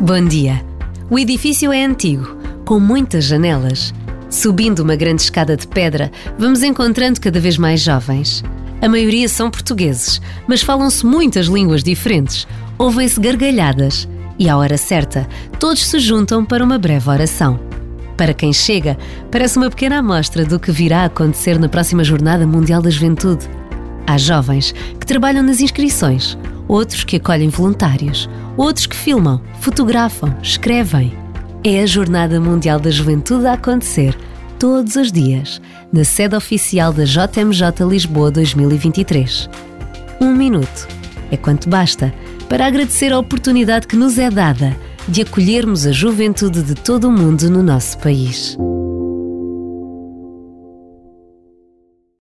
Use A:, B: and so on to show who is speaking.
A: Bom dia. O edifício é antigo, com muitas janelas. Subindo uma grande escada de pedra, vamos encontrando cada vez mais jovens. A maioria são portugueses, mas falam-se muitas línguas diferentes, ouvem-se gargalhadas e, à hora certa, todos se juntam para uma breve oração. Para quem chega, parece uma pequena amostra do que virá a acontecer na próxima Jornada Mundial da Juventude. Há jovens que trabalham nas inscrições, outros que acolhem voluntários, outros que filmam, fotografam, escrevem. É a Jornada Mundial da Juventude a acontecer todos os dias, na sede oficial da JMJ Lisboa 2023. Um minuto é quanto basta para agradecer a oportunidade que nos é dada de acolhermos a juventude de todo o mundo no nosso país.